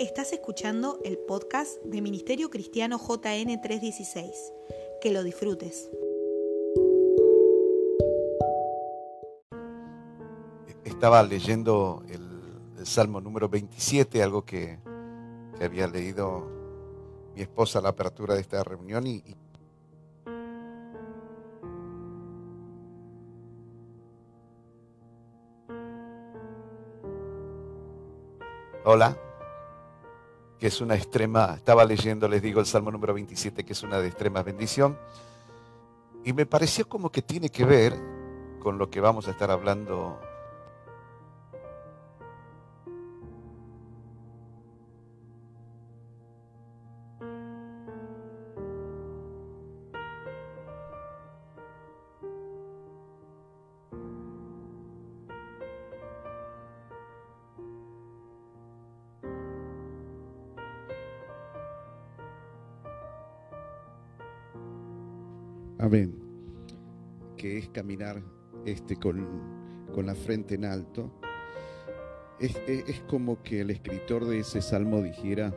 Estás escuchando el podcast de Ministerio Cristiano JN 316. Que lo disfrutes. Estaba leyendo el, Salmo número 27, algo que, había leído mi esposa a la apertura de esta reunión y Hola que es una extrema, estaba leyendo, les digo, el Salmo número 27, que es una de extrema bendición, y me pareció como que tiene que ver con lo que vamos a estar hablando este, con, con la frente en alto. Es, es, es, como que el escritor de ese salmo dijera,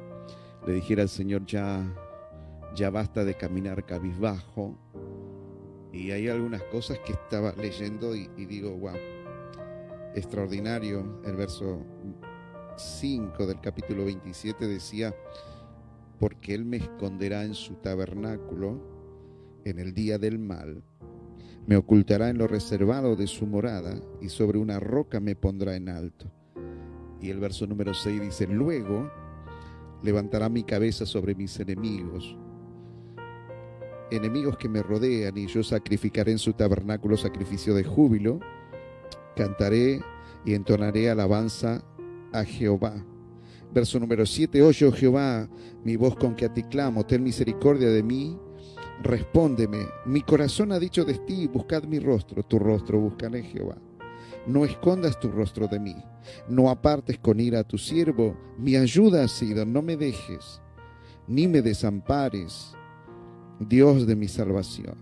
le dijera al Señor, ya, ya basta de caminar cabizbajo. Y hay algunas cosas que estaba leyendo y, y digo, wow, extraordinario. El verso 5 del capítulo 27 decía, porque Él me esconderá en su tabernáculo en el día del mal, me ocultará en lo reservado de su morada y sobre una roca me pondrá en alto. Y el verso número 6 dice, luego levantará mi cabeza sobre mis enemigos, enemigos que me rodean, y yo sacrificaré en su tabernáculo sacrificio de júbilo, cantaré y entonaré alabanza a Jehová. Verso número 7, oye, Jehová, mi voz con que a ti clamo, ten misericordia de mí Respóndeme, mi corazón ha dicho de ti, buscad mi rostro, tu rostro buscaré Jehová. No escondas tu rostro de mí, no apartes con ira a tu siervo, mi ayuda ha sido, no me dejes, ni me desampares, Dios de mi salvación.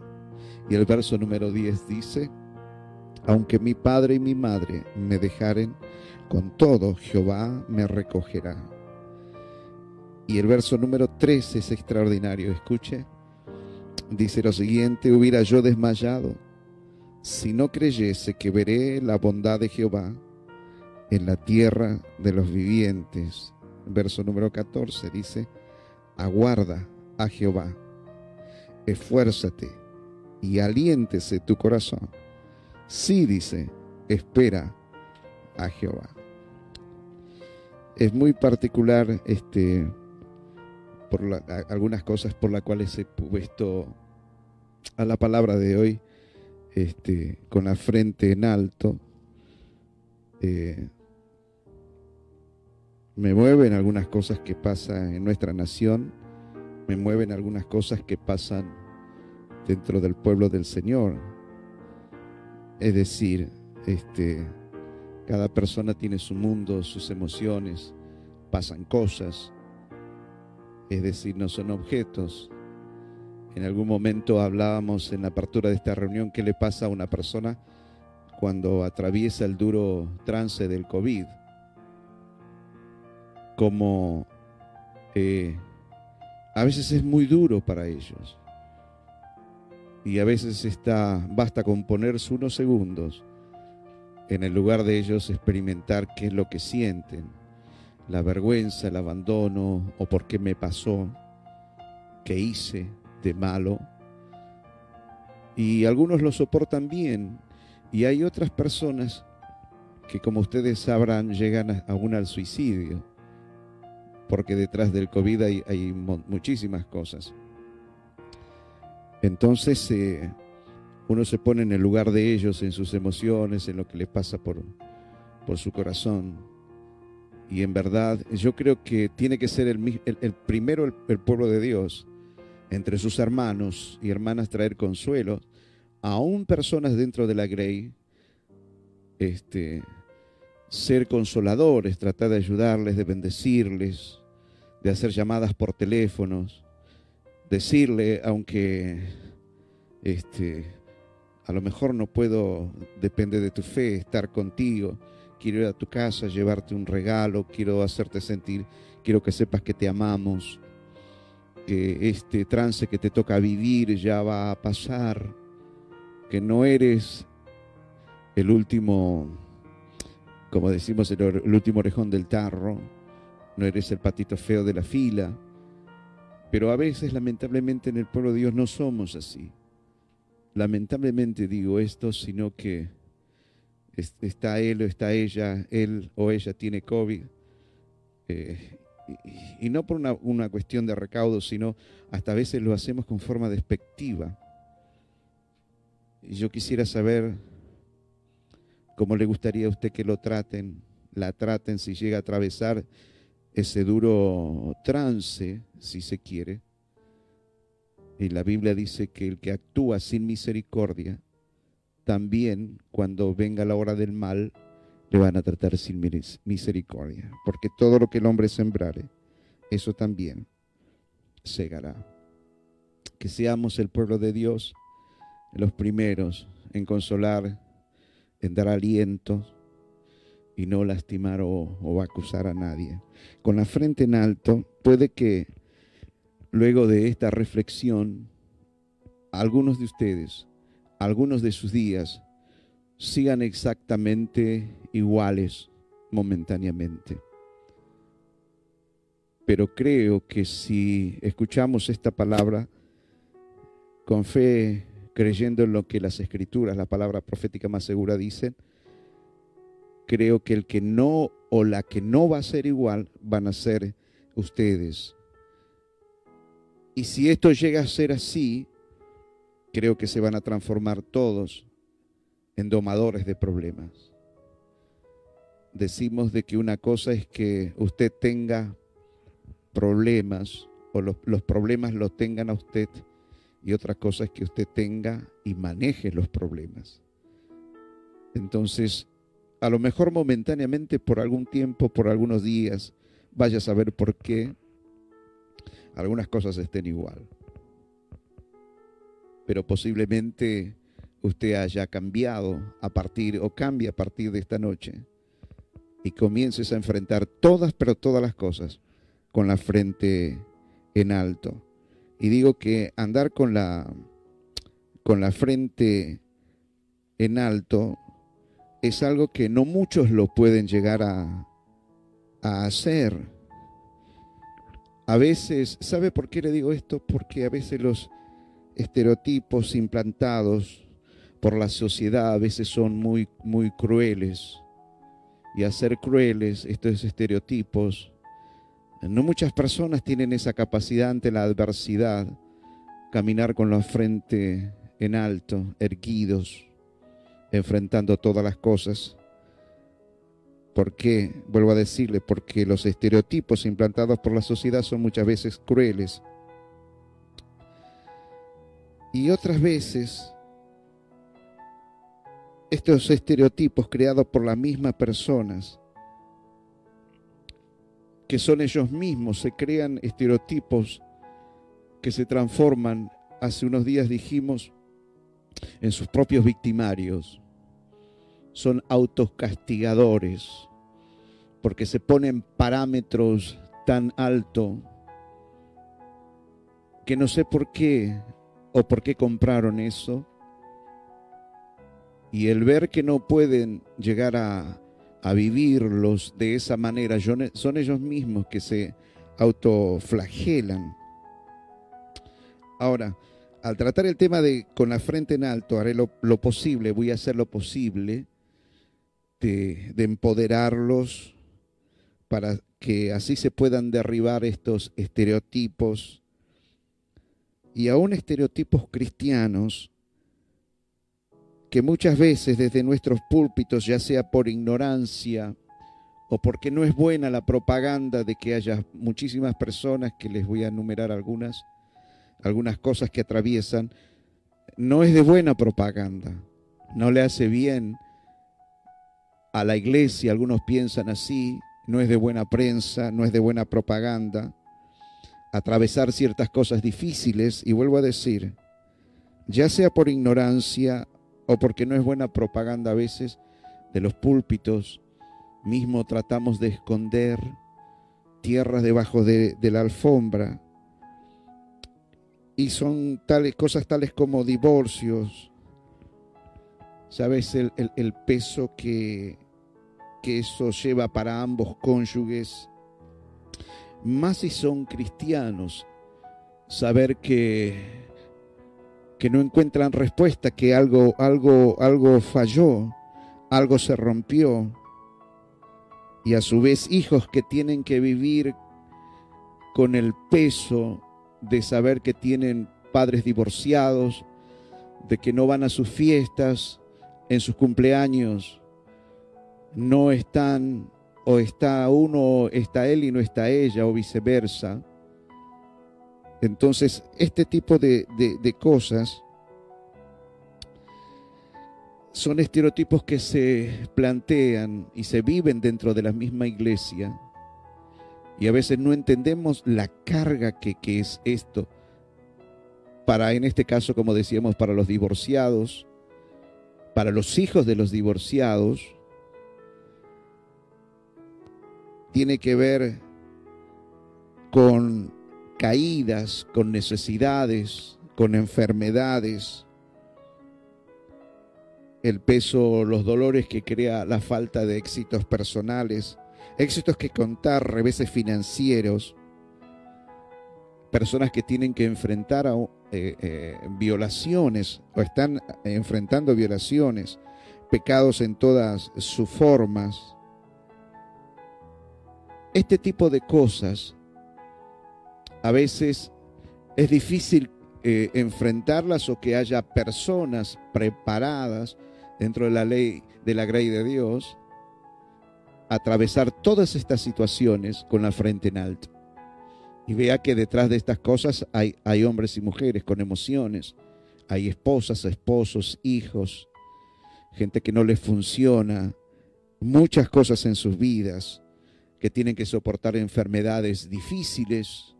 Y el verso número 10 dice, aunque mi padre y mi madre me dejaren, con todo Jehová me recogerá. Y el verso número 13 es extraordinario, escuche dice lo siguiente, hubiera yo desmayado si no creyese que veré la bondad de Jehová en la tierra de los vivientes. Verso número 14 dice, aguarda a Jehová, esfuérzate y aliéntese tu corazón. Sí, dice, espera a Jehová. Es muy particular este por algunas cosas por las cuales he puesto a la palabra de hoy este, con la frente en alto. Eh, me mueven algunas cosas que pasan en nuestra nación, me mueven algunas cosas que pasan dentro del pueblo del Señor. Es decir, este, cada persona tiene su mundo, sus emociones, pasan cosas es decir, no son objetos. En algún momento hablábamos en la apertura de esta reunión qué le pasa a una persona cuando atraviesa el duro trance del COVID. Como eh, a veces es muy duro para ellos. Y a veces está, basta con ponerse unos segundos en el lugar de ellos experimentar qué es lo que sienten la vergüenza, el abandono o por qué me pasó, qué hice de malo. Y algunos lo soportan bien y hay otras personas que como ustedes sabrán llegan aún al suicidio, porque detrás del COVID hay, muchísimas cosas. Entonces eh, uno se pone en el lugar de ellos, en sus emociones, en lo que les pasa por, por su corazón. Y en verdad, yo creo que tiene que ser el, el, primero el, pueblo de Dios, entre sus hermanos y hermanas traer consuelo, aún personas dentro de la Grey, este, ser consoladores, tratar de ayudarles, de bendecirles, de hacer llamadas por teléfonos, decirle, aunque este, a lo mejor no puedo, depende de tu fe, estar contigo quiero ir a tu casa, llevarte un regalo, quiero hacerte sentir quiero que sepas que te amamos, que este trance que te toca vivir ya va a pasar, que no eres el último, como decimos, el, el último orejón del tarro, no eres el patito feo de la fila, pero a veces lamentablemente en el pueblo de Dios no somos así. Lamentablemente digo esto, sino que está él o está ella, él o ella tiene COVID. Eh, y, no por una, una, cuestión de recaudo, sino hasta a veces lo hacemos con forma despectiva. Y yo quisiera saber cómo le gustaría a usted que lo traten, la traten si llega a atravesar ese duro trance, si se quiere. Y la Biblia dice que el que actúa sin misericordia, también cuando venga la hora del mal, le van a tratar sin misericordia. Porque todo lo que el hombre sembrare, eso también segará. Que seamos el pueblo de Dios los primeros en consolar, en dar aliento y no lastimar o, o acusar a nadie. Con la frente en alto, puede que luego de esta reflexión, algunos de ustedes, algunos de sus días, sigan exactamente iguales momentáneamente. Pero creo que si escuchamos esta palabra con fe, creyendo en lo que las escrituras, la palabra profética más segura dicen, creo que el que no o la que no va a ser igual van a ser ustedes. Y si esto llega a ser así, creo que se van a transformar todos en domadores de problemas. Decimos de que una cosa es que usted tenga problemas o los, los problemas los tengan a usted y otra cosa es que usted tenga y maneje los problemas. Entonces, a lo mejor momentáneamente por algún tiempo, por algunos días, vaya a saber por qué algunas cosas estén igual. Pero posiblemente usted haya cambiado a partir o cambie a partir de esta noche y comiences a enfrentar todas, pero todas las cosas con la frente en alto. Y digo que andar con la, con la frente en alto es algo que no muchos lo pueden llegar a, a hacer. A veces, ¿sabe por qué le digo esto? Porque a veces los estereotipos implantados por la sociedad a veces son muy, muy crueles. Y a ser crueles, estos estereotipos, no muchas personas tienen esa capacidad ante la adversidad, caminar con la frente en alto, erguidos, enfrentando todas las cosas. ¿Por qué? Vuelvo a decirle, porque los estereotipos implantados por la sociedad son muchas veces crueles. Y otras veces estos estereotipos creados por las mismas personas, que son ellos mismos, se crean estereotipos que se transforman, hace unos días dijimos, en sus propios victimarios. Son autocastigadores porque se ponen parámetros tan alto que no sé por qué o por qué compraron eso y el ver que no pueden llegar a, vivirlos de esa manera, son ellos mismos que se autoflagelan. Ahora, al tratar el tema de con la frente en alto, haré lo, posible, voy a hacer lo posible de, de empoderarlos para que así se puedan derribar estos estereotipos y aún estereotipos cristianos que muchas veces desde nuestros púlpitos, ya sea por ignorancia o porque no es buena la propaganda de que haya muchísimas personas, que les voy a enumerar algunas, algunas cosas que atraviesan, no es de buena propaganda, no le hace bien a la iglesia, algunos piensan así, no es de buena prensa, no es de buena propaganda, atravesar ciertas cosas difíciles, y vuelvo a decir, ya sea por ignorancia o porque no es buena propaganda a veces de los púlpitos, mismo tratamos de esconder tierras debajo de, la alfombra. Y son tales cosas tales como divorcios. ¿Sabes el, el peso que, que eso lleva para ambos cónyuges? Más si son cristianos, saber que, que no encuentran respuesta, que algo, algo, algo falló, algo se rompió y a su vez hijos que tienen que vivir con el peso de saber que tienen padres divorciados, de que no van a sus fiestas, en sus cumpleaños, no están o está uno, está él y no está ella, o viceversa. Entonces, este tipo de, de cosas son estereotipos que se plantean y se viven dentro de la misma iglesia. Y a veces no entendemos la carga que, es esto. Para, en este caso, como decíamos, para los divorciados, para los hijos de los divorciados, tiene que ver con caídas, con necesidades, con enfermedades, el peso, los dolores que crea la falta de éxitos personales, éxitos que contar, reveses financieros, personas que tienen que enfrentar a, eh, eh, violaciones o están enfrentando violaciones, pecados en todas sus formas. Este tipo de cosas a veces es difícil eh, enfrentarlas o que haya personas preparadas dentro de la ley de la gracia de Dios, atravesar todas estas situaciones con la frente en alto. Y vea que detrás de estas cosas hay, hay hombres y mujeres con emociones, hay esposas, esposos, hijos, gente que no les funciona, muchas cosas en sus vidas, que tienen que soportar enfermedades difíciles.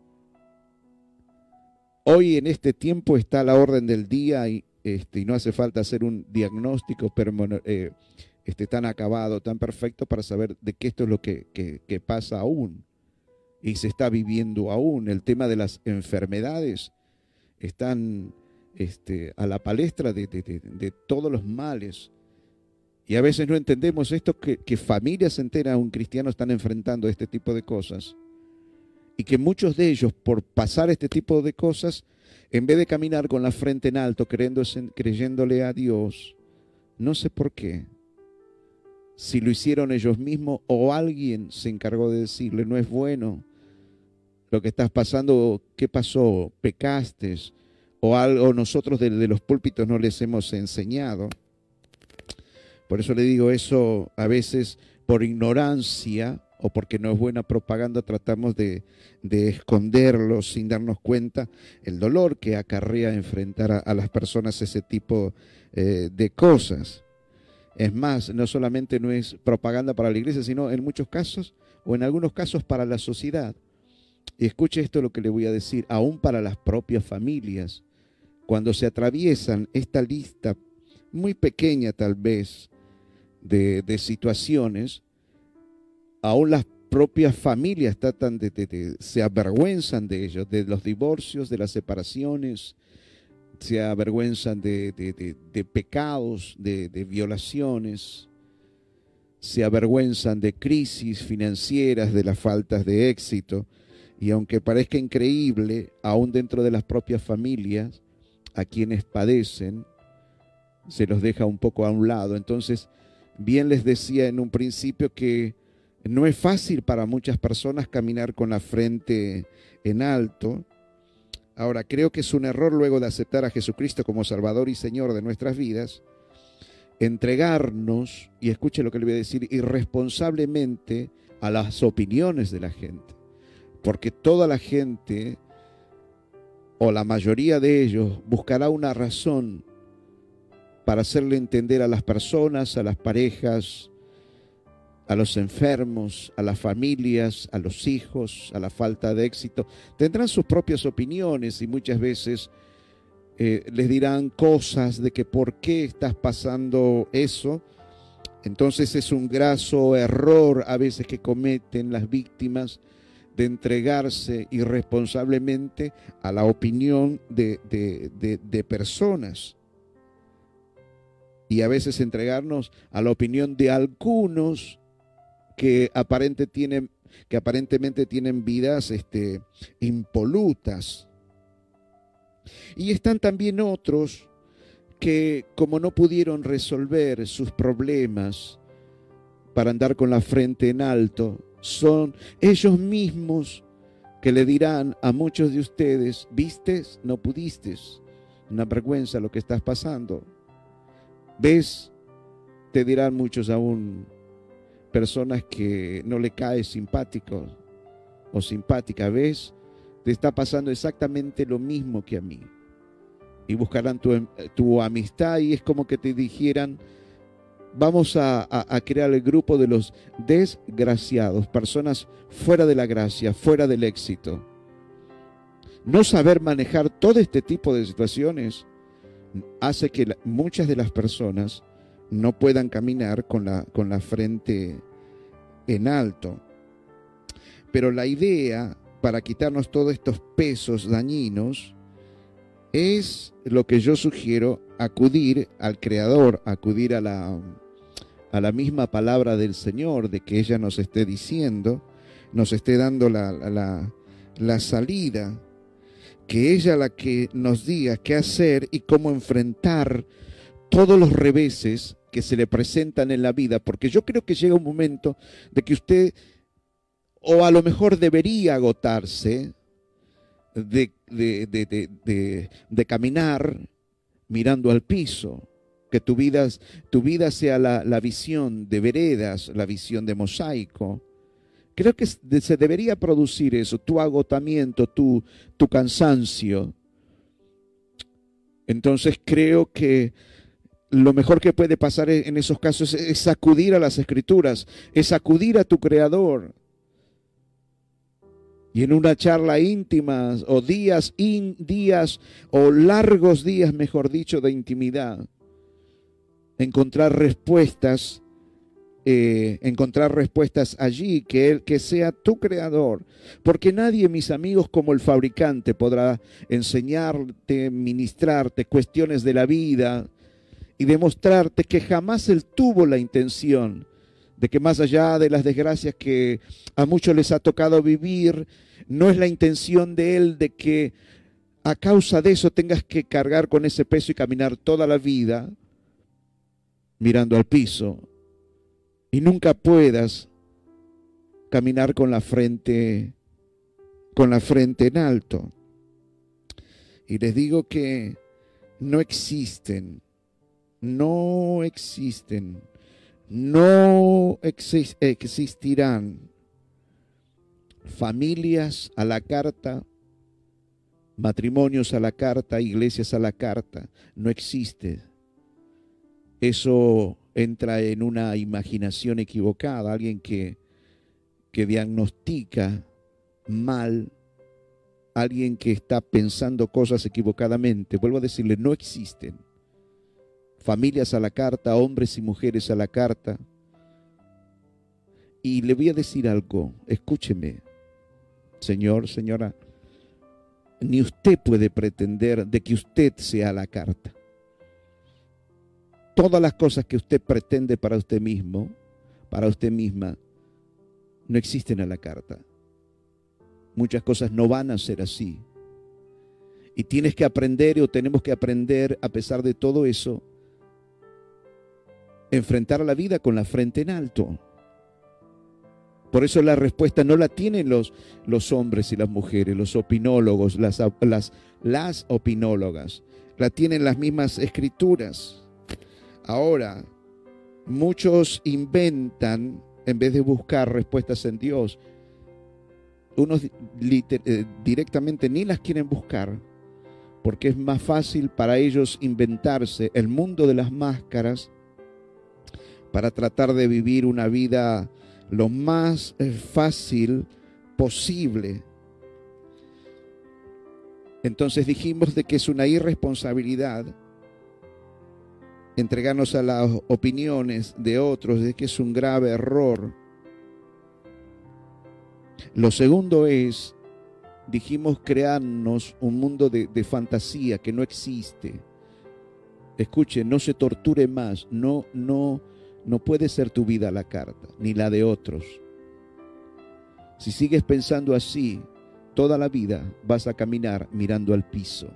Hoy en este tiempo está a la orden del día y este, y no hace falta hacer un diagnóstico eh, este, tan acabado, tan perfecto para saber de qué esto es lo que, pasa aún y se está viviendo aún. El tema de las enfermedades están este, a la palestra de, todos los males. Y a veces no entendemos esto, que, familias enteras, un cristiano, están enfrentando este tipo de cosas. Y que muchos de ellos, por pasar este tipo de cosas, en vez de caminar con la frente en alto, creyéndole a Dios, no sé por qué, si lo hicieron ellos mismos o alguien se encargó de decirle, no es bueno lo que estás pasando, ¿qué pasó? ¿Pecaste? O algo nosotros de los púlpitos no les hemos enseñado. Por eso le digo eso a veces por ignorancia o porque no es buena propaganda, tratamos de, esconderlo sin darnos cuenta el dolor que acarrea enfrentar a, las personas ese tipo eh, de cosas. Es más, no solamente no es propaganda para la iglesia, sino en muchos casos o en algunos casos para la sociedad. Y escuche esto lo que le voy a decir, aún para las propias familias, cuando se atraviesan esta lista muy pequeña tal vez de, de situaciones, aún las propias familias tratan de, se avergüenzan de ellos, de los divorcios, de las separaciones, se avergüenzan de, pecados, de, violaciones, se avergüenzan de crisis financieras, de las faltas de éxito. Y aunque parezca increíble, aún dentro de las propias familias, a quienes padecen, se los deja un poco a un lado. Entonces, bien les decía en un principio que no es fácil para muchas personas caminar con la frente en alto. Ahora, creo que es un error luego de aceptar a Jesucristo como Salvador y Señor de nuestras vidas, entregarnos, y escuche lo que le voy a decir, irresponsablemente a las opiniones de la gente. Porque toda la gente, o la mayoría de ellos, buscará una razón para hacerle entender a las personas, a las parejas, a los enfermos, a las familias, a los hijos, a la falta de éxito. Tendrán sus propias opiniones y muchas veces eh, les dirán cosas de que por qué estás pasando eso. Entonces es un graso error a veces que cometen las víctimas de entregarse irresponsablemente a la opinión de, de, personas. Y a veces entregarnos a la opinión de algunos que, aparente tienen, que aparentemente tienen vidas este, impolutas. Y están también otros que como no pudieron resolver sus problemas para andar con la frente en alto, son ellos mismos que le dirán a muchos de ustedes, vistes, no pudiste, una vergüenza lo que estás pasando. ¿Ves? Te dirán muchos aún personas que no le cae simpático o simpática, ¿ves? Te está pasando exactamente lo mismo que a mí. Y buscarán tu, tu amistad y es como que te dijeran, vamos a, crear el grupo de los desgraciados, personas fuera de la gracia, fuera del éxito. No saber manejar todo este tipo de situaciones hace que muchas de las personas no puedan caminar con la, con la frente en alto. Pero la idea para quitarnos todos estos pesos dañinos es lo que yo sugiero, acudir al Creador, acudir a la, a la misma palabra del Señor, de que ella nos esté diciendo, nos esté dando la, la, la salida, que ella la que nos diga qué hacer y cómo enfrentar todos los reveses que se le presentan en la vida, porque yo creo que llega un momento de que usted, o a lo mejor debería agotarse de, de, de, de caminar mirando al piso, que tu vida, tu vida sea la, visión de veredas, la visión de mosaico. Creo que se debería producir eso, tu agotamiento, tu, tu cansancio. Entonces creo que lo mejor que puede pasar en esos casos es acudir a las escrituras, es acudir a tu creador. Y en una charla íntima o días, días o largos días, mejor dicho, de intimidad, encontrar respuestas, eh, encontrar respuestas allí, que Él, que sea tu creador. Porque nadie, mis amigos, como el fabricante, podrá enseñarte, ministrarte cuestiones de la vida y demostrarte que jamás Él tuvo la intención de que más allá de las desgracias que a muchos les ha tocado vivir, no es la intención de Él de que a causa de eso tengas que cargar con ese peso y caminar toda la vida mirando al piso y nunca puedas caminar con la frente con la frente en alto. Y les digo que no existen, no existen, no existirán familias a la carta, matrimonios a la carta, iglesias a la carta. No existe eso entra en una imaginación equivocada, alguien que, que diagnostica mal, alguien que está pensando cosas equivocadamente. Vuelvo a decirle, no existen. Familias a la carta, hombres y mujeres a la carta. Y le voy a decir algo, escúcheme, señor, señora, ni usted puede pretender de que usted sea la carta todas las cosas que usted pretende para usted mismo, para usted misma, no existen en la carta. Muchas cosas no van a ser así. Y tienes que aprender o tenemos que aprender, a pesar de todo eso, enfrentar la vida con la frente en alto. Por eso la respuesta no la tienen los, hombres y las mujeres, los opinólogos, las opinólogas. La tienen las mismas escrituras. Ahora, muchos inventan en vez de buscar respuestas en Dios. Unos eh, directamente ni las quieren buscar porque es más fácil para ellos inventarse el mundo de las máscaras para tratar de vivir una vida lo más eh, fácil posible. Entonces dijimos de que es una irresponsabilidad entregarnos a las opiniones de otros de que es un grave error. Lo segundo es, dijimos crearnos un mundo de, de fantasía que no existe. Escuche, no se torture más, no, no, no puede ser tu vida la carta, ni la de otros. Si sigues pensando así, toda la vida vas a caminar mirando al piso.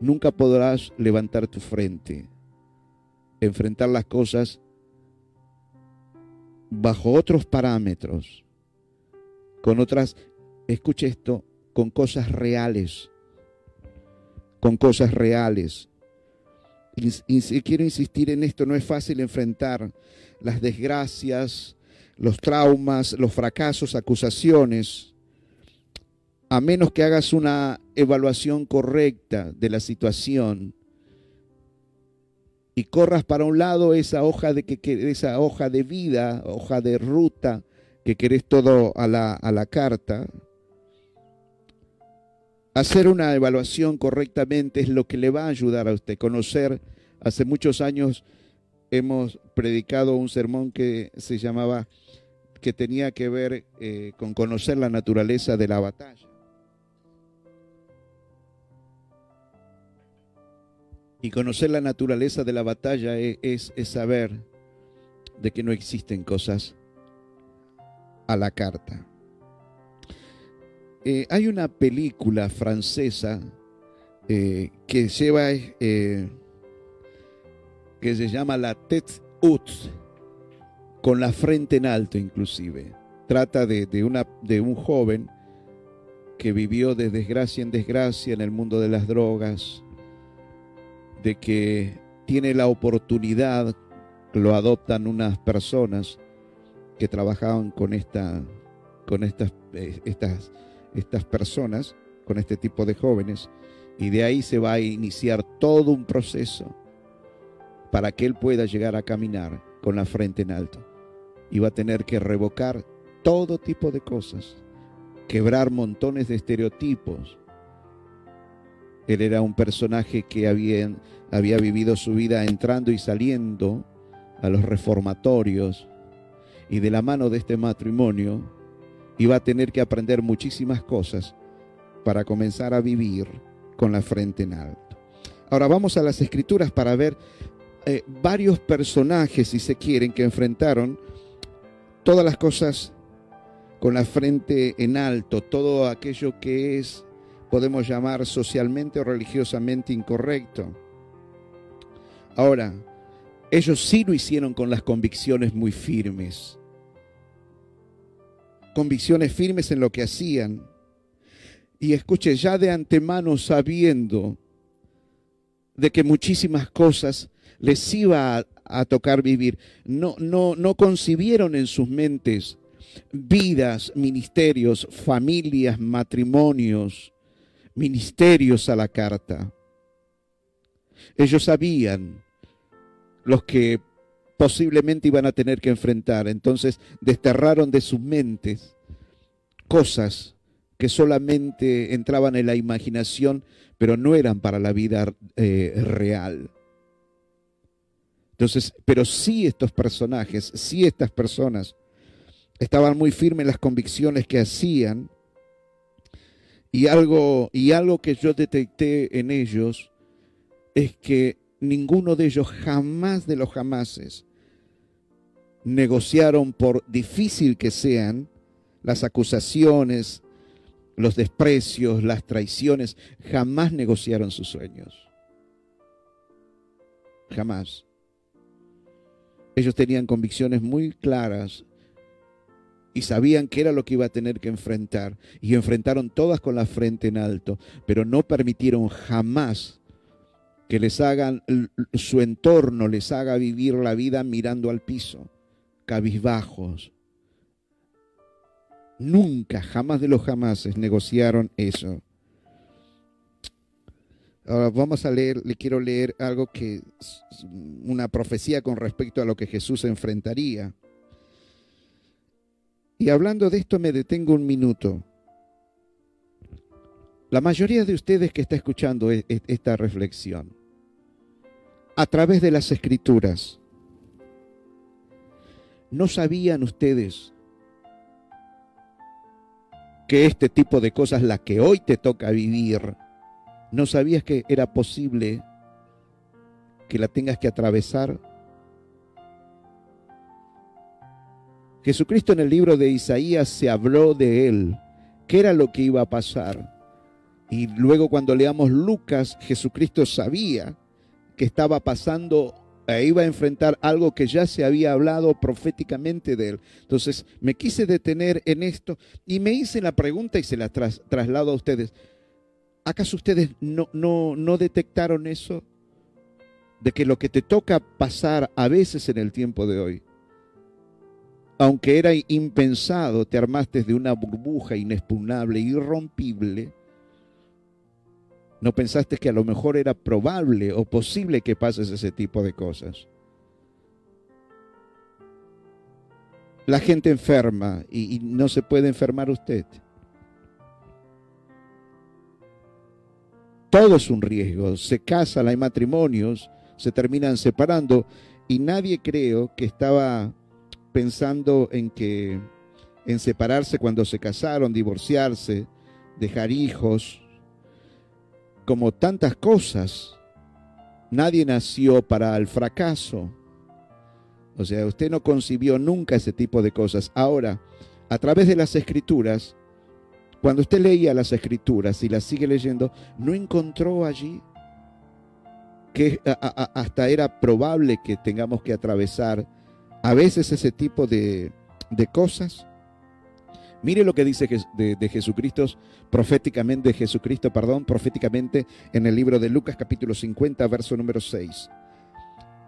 Nunca podrás levantar tu frente, enfrentar las cosas bajo otros parámetros, con otras, escuche esto, con cosas reales, con cosas reales. Y, quiero insistir en esto, no es fácil enfrentar las desgracias, los traumas, los fracasos, acusaciones, a menos que hagas una evaluación correcta de la situación y corras para un lado esa hoja de que, esa hoja de vida, hoja de ruta que querés todo a la, a la carta. Hacer una evaluación correctamente es lo que le va a ayudar a usted. Conocer, hace muchos años hemos predicado un sermón que se llamaba, que tenía que ver eh, con conocer la naturaleza de la batalla. Y conocer la naturaleza de la batalla e, es, saber de que no existen cosas a la carta. Eh, hay una película francesa eh, que lleva, eh, que se llama La Tête Haute, con la frente en alto inclusive. Trata de, de, una, de un joven que vivió de desgracia en desgracia en el mundo de las drogas, de que tiene la oportunidad, lo adoptan unas personas que trabajaban con, esta, con estas, eh, estas, estas personas, con este tipo de jóvenes, y de ahí se va a iniciar todo un proceso para que él pueda llegar a caminar con la frente en alto. Y va a tener que revocar todo tipo de cosas, quebrar montones de estereotipos, él era un personaje que había, vivido su vida entrando y saliendo a los reformatorios y de la mano de este matrimonio iba a tener que aprender muchísimas cosas para comenzar a vivir con la frente en alto. Ahora vamos a las escrituras para ver eh, varios personajes, si se quieren, que enfrentaron todas las cosas con la frente en alto, todo aquello que es podemos llamar socialmente o religiosamente incorrecto. Ahora, ellos sí lo hicieron con las convicciones muy firmes. Convicciones firmes en lo que hacían. Y escuche, ya de antemano sabiendo de que muchísimas cosas les iba a, a tocar vivir, no, no, no concibieron en sus mentes vidas, ministerios, familias, matrimonios, ministerios a la carta. Ellos sabían los que posiblemente iban a tener que enfrentar, entonces desterraron de sus mentes cosas que solamente entraban en la imaginación, pero no eran para la vida eh, real. Entonces, pero sí estos personajes, sí estas personas estaban muy firmes en las convicciones que hacían y algo, y algo que yo detecté en ellos es que ninguno de ellos jamás de los jamases negociaron por difícil que sean las acusaciones, los desprecios, las traiciones, jamás negociaron sus sueños. Jamás. Ellos tenían convicciones muy claras y sabían que era lo que iba a tener que enfrentar. Y enfrentaron todas con la frente en alto, pero no permitieron jamás que les hagan su entorno, les haga vivir la vida mirando al piso, cabizbajos. Nunca, jamás de los jamases negociaron eso. Ahora vamos a leer, le quiero leer algo que una profecía con respecto a lo que Jesús enfrentaría. Y hablando de esto me detengo un minuto. La mayoría de ustedes que está escuchando e, e, esta reflexión, a través de las escrituras, ¿no sabían ustedes que este tipo de cosas, la que hoy te toca vivir, no sabías que era posible que la tengas que atravesar. Jesucristo en el libro de Isaías se habló de él, qué era lo que iba a pasar. Y luego cuando leamos Lucas, Jesucristo sabía que estaba pasando e iba a enfrentar algo que ya se había hablado proféticamente de él. Entonces me quise detener en esto y me hice la pregunta y se la traslado a ustedes. ¿Acaso ustedes no, no, no detectaron eso? De que lo que te toca pasar a veces en el tiempo de hoy, aunque era impensado, te armaste de una burbuja inexpugnable, irrompible, no pensaste que a lo mejor era probable o posible que pases ese tipo de cosas. La gente enferma y, no se puede enfermar usted. Todo es un riesgo. Se casan, hay matrimonios, se terminan separando y nadie creo que estaba pensando en que en separarse cuando se casaron, divorciarse, dejar hijos, como tantas cosas, nadie nació para el fracaso. O sea, usted no concibió nunca ese tipo de cosas. Ahora, a través de las escrituras, cuando usted leía las escrituras y las sigue leyendo, ¿no encontró allí que hasta era probable que tengamos que atravesar a veces ese tipo de, de cosas? Mire lo que dice de, Jesucristo, proféticamente, de Jesucristo, perdón, proféticamente en el libro de Lucas capítulo 50, verso número 6.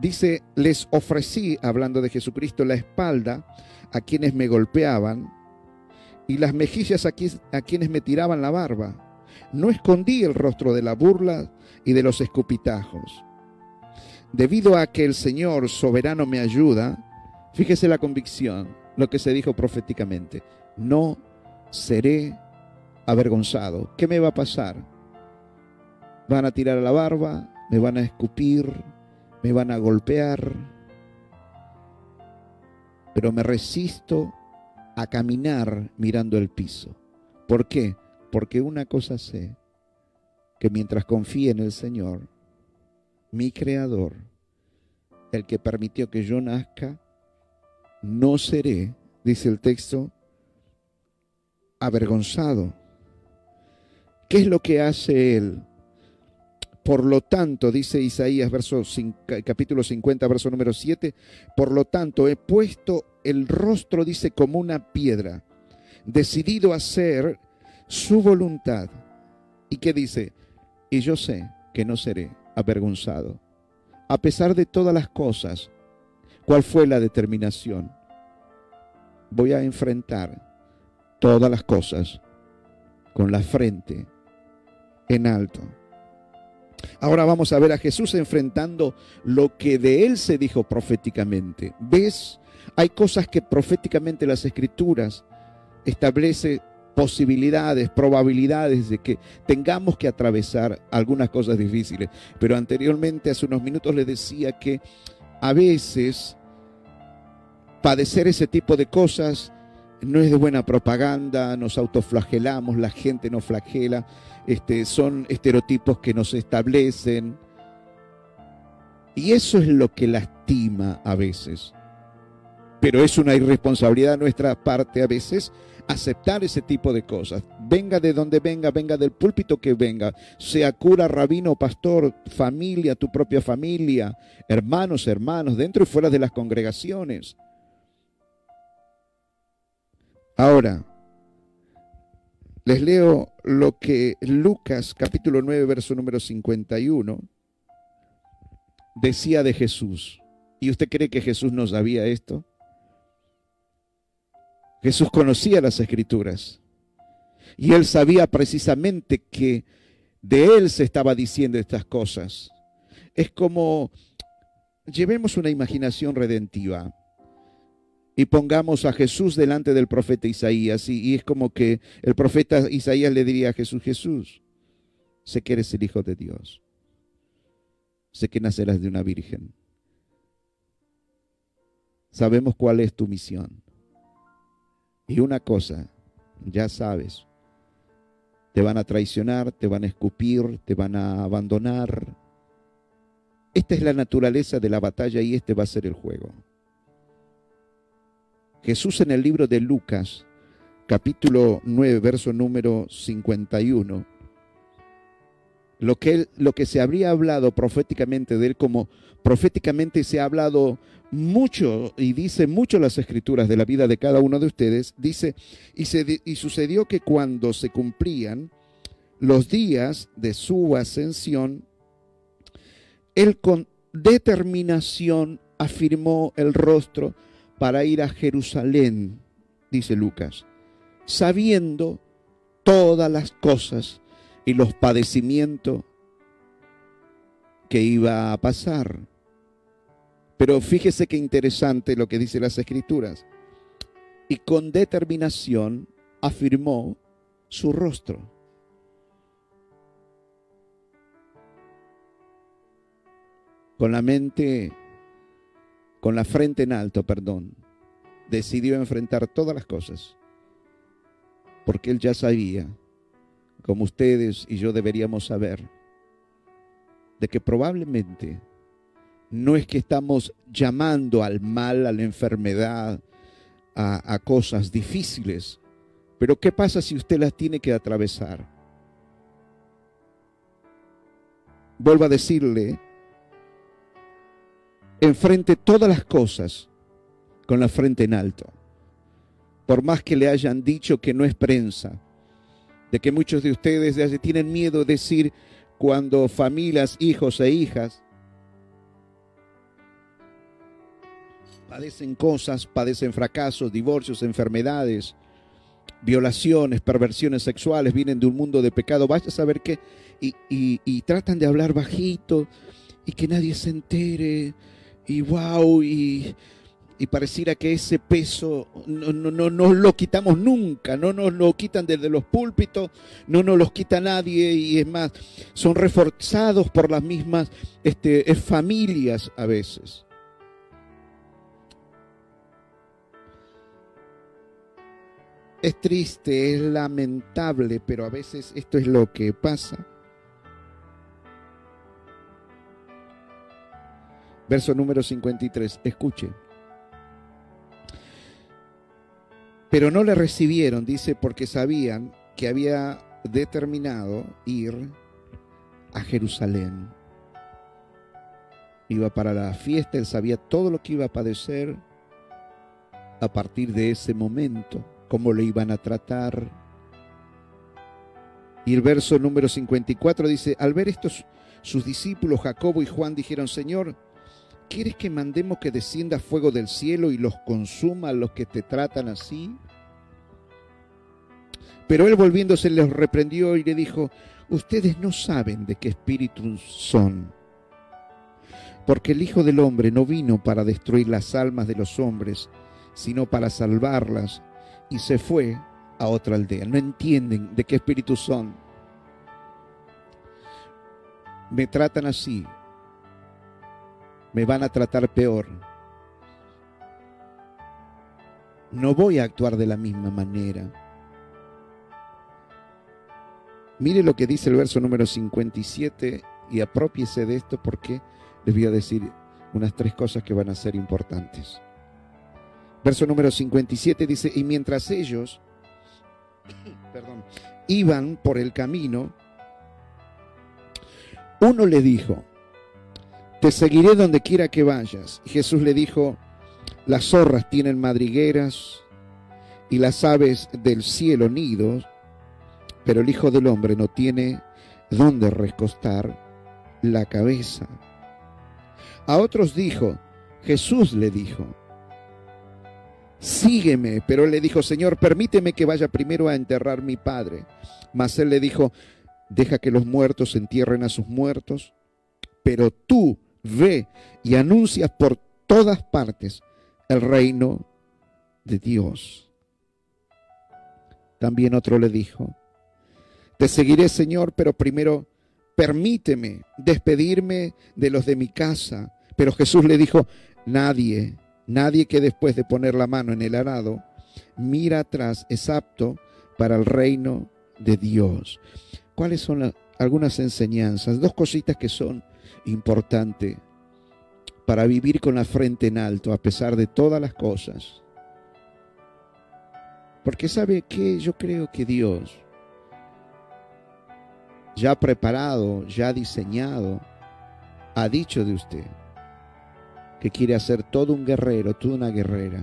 Dice, les ofrecí, hablando de Jesucristo, la espalda a quienes me golpeaban y las mejillas a, a quienes me tiraban la barba. No escondí el rostro de la burla y de los escupitajos. Debido a que el Señor soberano me ayuda, fíjese la convicción, lo que se dijo proféticamente no seré avergonzado. ¿Qué me va a pasar? Van a tirar la barba, me van a escupir, me van a golpear, pero me resisto a caminar mirando el piso. ¿Por qué? Porque una cosa sé, que mientras confíe en el Señor, mi Creador, el que permitió que yo nazca, no seré, dice el texto, avergonzado. ¿Qué es lo que hace él? Por lo tanto, dice Isaías, verso, capítulo 50, verso número 7, por lo tanto he puesto el rostro, dice, como una piedra, decidido a hacer su voluntad. ¿Y qué dice? Y yo sé que no seré avergonzado. A pesar de todas las cosas, ¿cuál fue la determinación? Voy a enfrentar todas las cosas con la frente en alto. Ahora vamos a ver a Jesús enfrentando lo que de él se dijo proféticamente. ¿Ves? Hay cosas que proféticamente las escrituras establece posibilidades, probabilidades de que tengamos que atravesar algunas cosas difíciles. Pero anteriormente, hace unos minutos, les decía que a veces padecer ese tipo de cosas no es de buena propaganda, nos autoflagelamos, la gente nos flagela, este, son estereotipos que nos establecen. Y eso es lo que lastima a veces. Pero es una irresponsabilidad nuestra parte a veces aceptar ese tipo de cosas. Venga de donde venga, venga del púlpito que venga, sea cura, rabino, pastor, familia, tu propia familia, hermanos, hermanos, dentro y fuera de las congregaciones. Ahora, les leo lo que Lucas capítulo 9, verso número 51 decía de Jesús. ¿Y usted cree que Jesús no sabía esto? Jesús conocía las escrituras y él sabía precisamente que de él se estaba diciendo estas cosas. Es como, llevemos una imaginación redentiva y pongamos a Jesús delante del profeta Isaías. Y, es como que el profeta Isaías le diría a Jesús, Jesús, sé que eres el Hijo de Dios. Sé que nacerás de una virgen. Sabemos cuál es tu misión. Y una cosa, ya sabes, te van a traicionar, te van a escupir, te van a abandonar. Esta es la naturaleza de la batalla y este va a ser el juego. Jesús en el libro de Lucas, capítulo 9, verso número 51, lo que, lo que se habría hablado proféticamente de él, como proféticamente se ha hablado mucho y dice mucho las escrituras de la vida de cada uno de ustedes, dice, y, se, y sucedió que cuando se cumplían los días de su ascensión, él con determinación afirmó el rostro para ir a Jerusalén, dice Lucas, sabiendo todas las cosas y los padecimientos que iba a pasar. Pero fíjese qué interesante lo que dice las escrituras. Y con determinación afirmó su rostro. Con la mente, con la frente en alto, perdón, decidió enfrentar todas las cosas. Porque él ya sabía como ustedes y yo deberíamos saber, de que probablemente no es que estamos llamando al mal, a la enfermedad, a, cosas difíciles, pero ¿qué pasa si usted las tiene que atravesar? Vuelvo a decirle, enfrente todas las cosas con la frente en alto. Por más que le hayan dicho que no es prensa, de que muchos de ustedes tienen miedo de decir cuando familias, hijos e hijas padecen cosas, padecen fracasos, divorcios, enfermedades, violaciones, perversiones sexuales, vienen de un mundo de pecado, vaya a saber qué, y, y tratan de hablar bajito y que nadie se entere, y wow, y y pareciera que ese peso no, no, no, lo quitamos nunca, no nos lo quitan desde los púlpitos, no nos los quita nadie y es más, son reforzados por las mismas este, familias a veces. Es triste, es lamentable, pero a veces esto es lo que pasa. Verso número 53, escuche. Pero no le recibieron, dice, porque sabían que había determinado ir a Jerusalén. Iba para la fiesta, él sabía todo lo que iba a padecer a partir de ese momento, cómo le iban a tratar. Y el verso número 54 dice, al ver estos sus discípulos, Jacobo y Juan, dijeron, Señor, ¿Quieres que mandemos que descienda fuego del cielo y los consuma a los que te tratan así? Pero él volviéndose les reprendió y le dijo, ustedes no saben de qué espíritu son, porque el Hijo del Hombre no vino para destruir las almas de los hombres, sino para salvarlas, y se fue a otra aldea. No entienden de qué espíritu son. Me tratan así, me van a tratar peor. No voy a actuar de la misma manera. Mire lo que dice el verso número 57 y apropiese de esto porque les voy a decir unas tres cosas que van a ser importantes. Verso número 57 dice, y mientras ellos iban por el camino, uno le dijo, te seguiré donde quiera que vayas. Y Jesús le dijo, las zorras tienen madrigueras y las aves del cielo nidos, pero el Hijo del Hombre no tiene dónde recostar la cabeza. A otros dijo, Jesús le dijo, sígueme, pero él le dijo, Señor, permíteme que vaya primero a enterrar mi padre. Mas él le dijo, deja que los muertos entierren a sus muertos, pero tú ve y anuncia por todas partes el reino de Dios. También otro le dijo, te seguiré Señor, pero primero permíteme despedirme de los de mi casa. Pero Jesús le dijo, nadie, nadie que después de poner la mano en el arado, mira atrás es apto para el reino de Dios. ¿Cuáles son algunas enseñanzas? Dos cositas que son importantes para vivir con la frente en alto a pesar de todas las cosas. Porque sabe que yo creo que Dios ya preparado, ya diseñado, ha dicho de usted que quiere hacer todo un guerrero, toda una guerrera,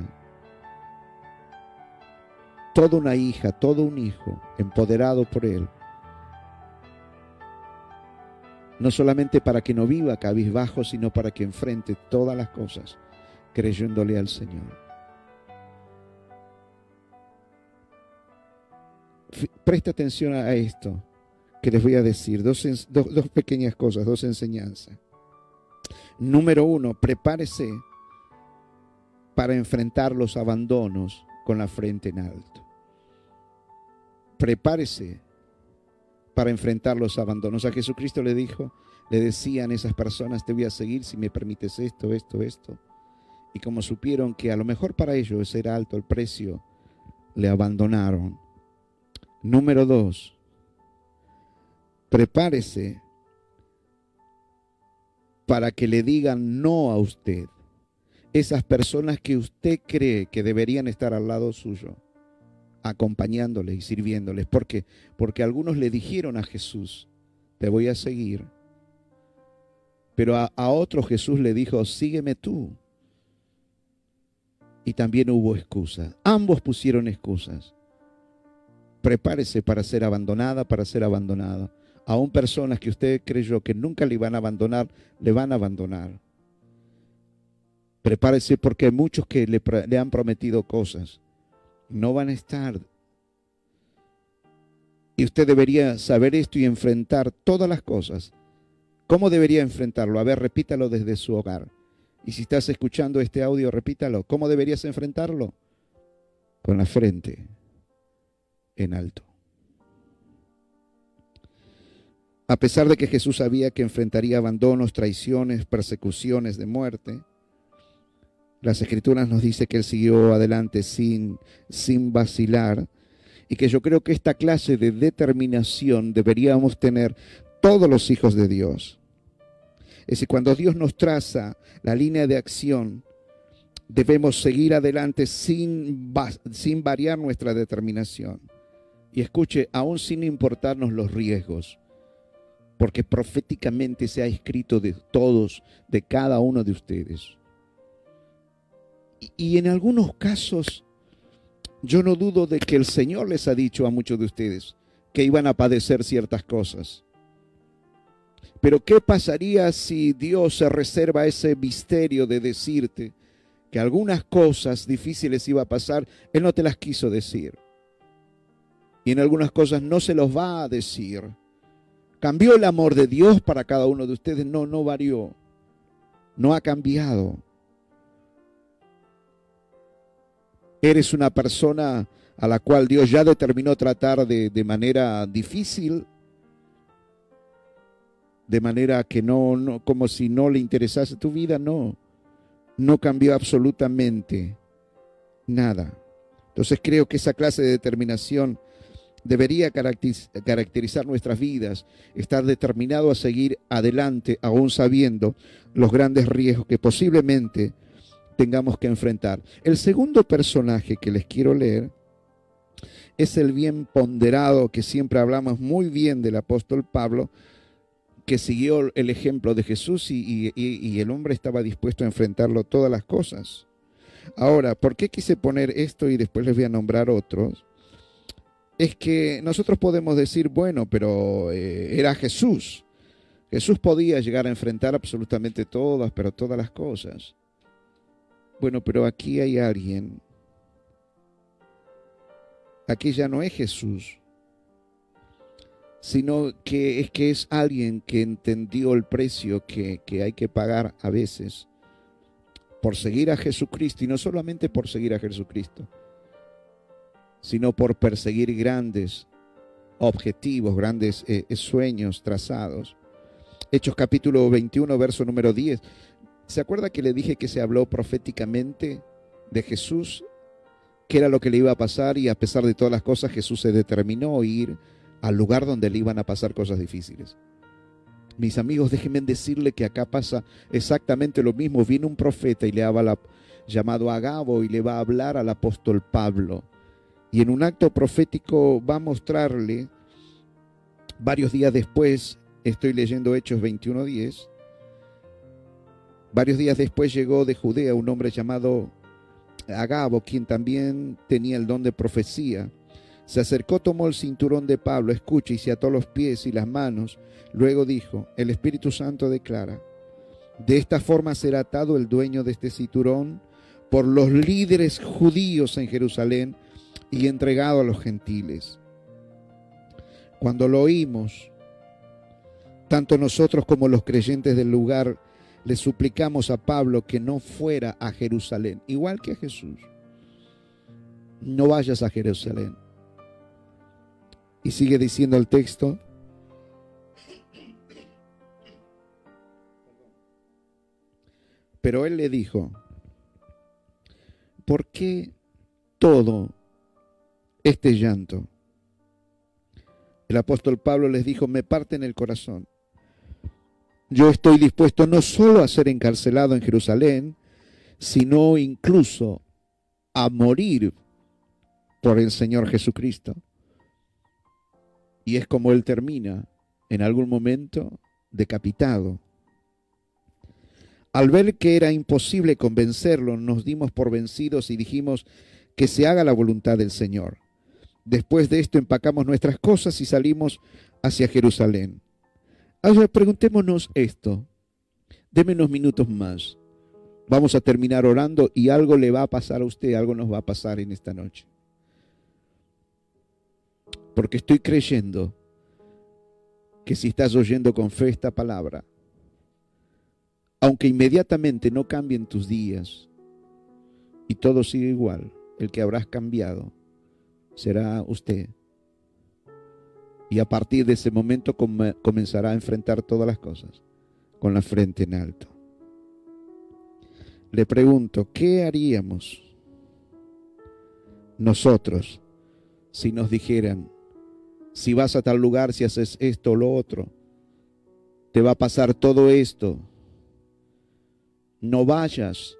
toda una hija, todo un hijo, empoderado por Él. No solamente para que no viva cabizbajo, sino para que enfrente todas las cosas creyéndole al Señor. Presta atención a esto que les voy a decir. Dos, dos, pequeñas cosas, dos enseñanzas. Número uno, prepárese para enfrentar los abandonos con la frente en alto. Prepárese para enfrentar los abandonos. A Jesucristo le dijo, le decían esas personas, te voy a seguir si me permites esto, esto, esto. Y como supieron que a lo mejor para ellos era alto el precio, le abandonaron. Número dos, prepárese para que le digan no a usted. Esas personas que usted cree que deberían estar al lado suyo, acompañándole y sirviéndoles. ¿Por qué? Porque algunos le dijeron a Jesús, te voy a seguir. Pero a, a otro Jesús le dijo, sígueme tú. Y también hubo excusas. Ambos pusieron excusas. Prepárese para ser abandonada, para ser abandonado aún personas que usted creyó que nunca le iban a abandonar, le van a abandonar. Prepárese porque hay muchos que le, le han prometido cosas. No van a estar. Y usted debería saber esto y enfrentar todas las cosas. ¿Cómo debería enfrentarlo? A ver, repítalo desde su hogar. Y si estás escuchando este audio, repítalo. ¿Cómo deberías enfrentarlo? Con la frente en alto. A pesar de que Jesús sabía que enfrentaría abandonos, traiciones, persecuciones de muerte, las escrituras nos dice que él siguió adelante sin, sin vacilar y que yo creo que esta clase de determinación deberíamos tener todos los hijos de Dios. Es decir, cuando Dios nos traza la línea de acción, debemos seguir adelante sin, sin variar nuestra determinación. Y escuche, aún sin importarnos los riesgos porque proféticamente se ha escrito de todos, de cada uno de ustedes. Y, en algunos casos, yo no dudo de que el Señor les ha dicho a muchos de ustedes que iban a padecer ciertas cosas. Pero ¿qué pasaría si Dios se reserva ese misterio de decirte que algunas cosas difíciles iba a pasar? Él no te las quiso decir. Y en algunas cosas no se los va a decir ¿Cambió el amor de Dios para cada uno de ustedes? No, no varió. No ha cambiado. Eres una persona a la cual Dios ya determinó tratar de, de manera difícil, de manera que no, no, como si no le interesase tu vida, no. No cambió absolutamente nada. Entonces creo que esa clase de determinación debería caracterizar nuestras vidas, estar determinado a seguir adelante, aún sabiendo los grandes riesgos que posiblemente tengamos que enfrentar. El segundo personaje que les quiero leer es el bien ponderado que siempre hablamos muy bien del apóstol Pablo, que siguió el ejemplo de Jesús y, el hombre estaba dispuesto a enfrentarlo todas las cosas. Ahora, ¿por qué quise poner esto y después les voy a nombrar otros? es que nosotros podemos decir, bueno, pero eh, era Jesús. Jesús podía llegar a enfrentar absolutamente todas, pero todas las cosas. Bueno, pero aquí hay alguien. Aquí ya no es Jesús, sino que es que es alguien que entendió el precio que, que hay que pagar a veces por seguir a Jesucristo y no solamente por seguir a Jesucristo sino por perseguir grandes objetivos, grandes eh, eh, sueños trazados. Hechos capítulo 21, verso número 10. ¿Se acuerda que le dije que se habló proféticamente de Jesús? Que era lo que le iba a pasar y a pesar de todas las cosas Jesús se determinó a ir al lugar donde le iban a pasar cosas difíciles. Mis amigos, déjenme decirle que acá pasa exactamente lo mismo. Viene un profeta y le habla llamado Agabo y le va a hablar al apóstol Pablo. Y en un acto profético va a mostrarle, varios días después, estoy leyendo Hechos 21.10, varios días después llegó de Judea un hombre llamado Agabo, quien también tenía el don de profecía se acercó, tomó el cinturón de Pablo, escucha, y se ató los pies y las manos. Luego dijo, el Espíritu Santo declara, de esta forma será atado el dueño de este cinturón por los líderes judíos en Jerusalén y entregado a los gentiles. Cuando lo oímos, tanto nosotros como los creyentes del lugar le suplicamos a Pablo que no fuera a Jerusalén, igual que a Jesús. No vayas a Jerusalén. Y sigue diciendo el texto. Pero él le dijo, ¿por qué todo este llanto? El apóstol Pablo les dijo, me parte en el corazón. Yo estoy dispuesto no solo a ser encarcelado en Jerusalén, sino incluso a morir por el Señor Jesucristo. Y es como él termina en algún momento decapitado. Al ver que era imposible convencerlo, nos dimos por vencidos y dijimos que se haga la voluntad del Señor. Después de esto empacamos nuestras cosas y salimos hacia Jerusalén. Ahora preguntémonos esto. Deme unos minutos más. Vamos a terminar orando y algo le va a pasar a usted, algo nos va a pasar en esta noche porque estoy creyendo que si estás oyendo con fe esta palabra, aunque inmediatamente no cambien tus días y todo sigue igual, el que habrás cambiado será usted. Y a partir de ese momento comenzará a enfrentar todas las cosas con la frente en alto. Le pregunto, ¿qué haríamos nosotros si nos dijeran, si vas a tal lugar, si haces esto o lo otro, te va a pasar todo esto. No vayas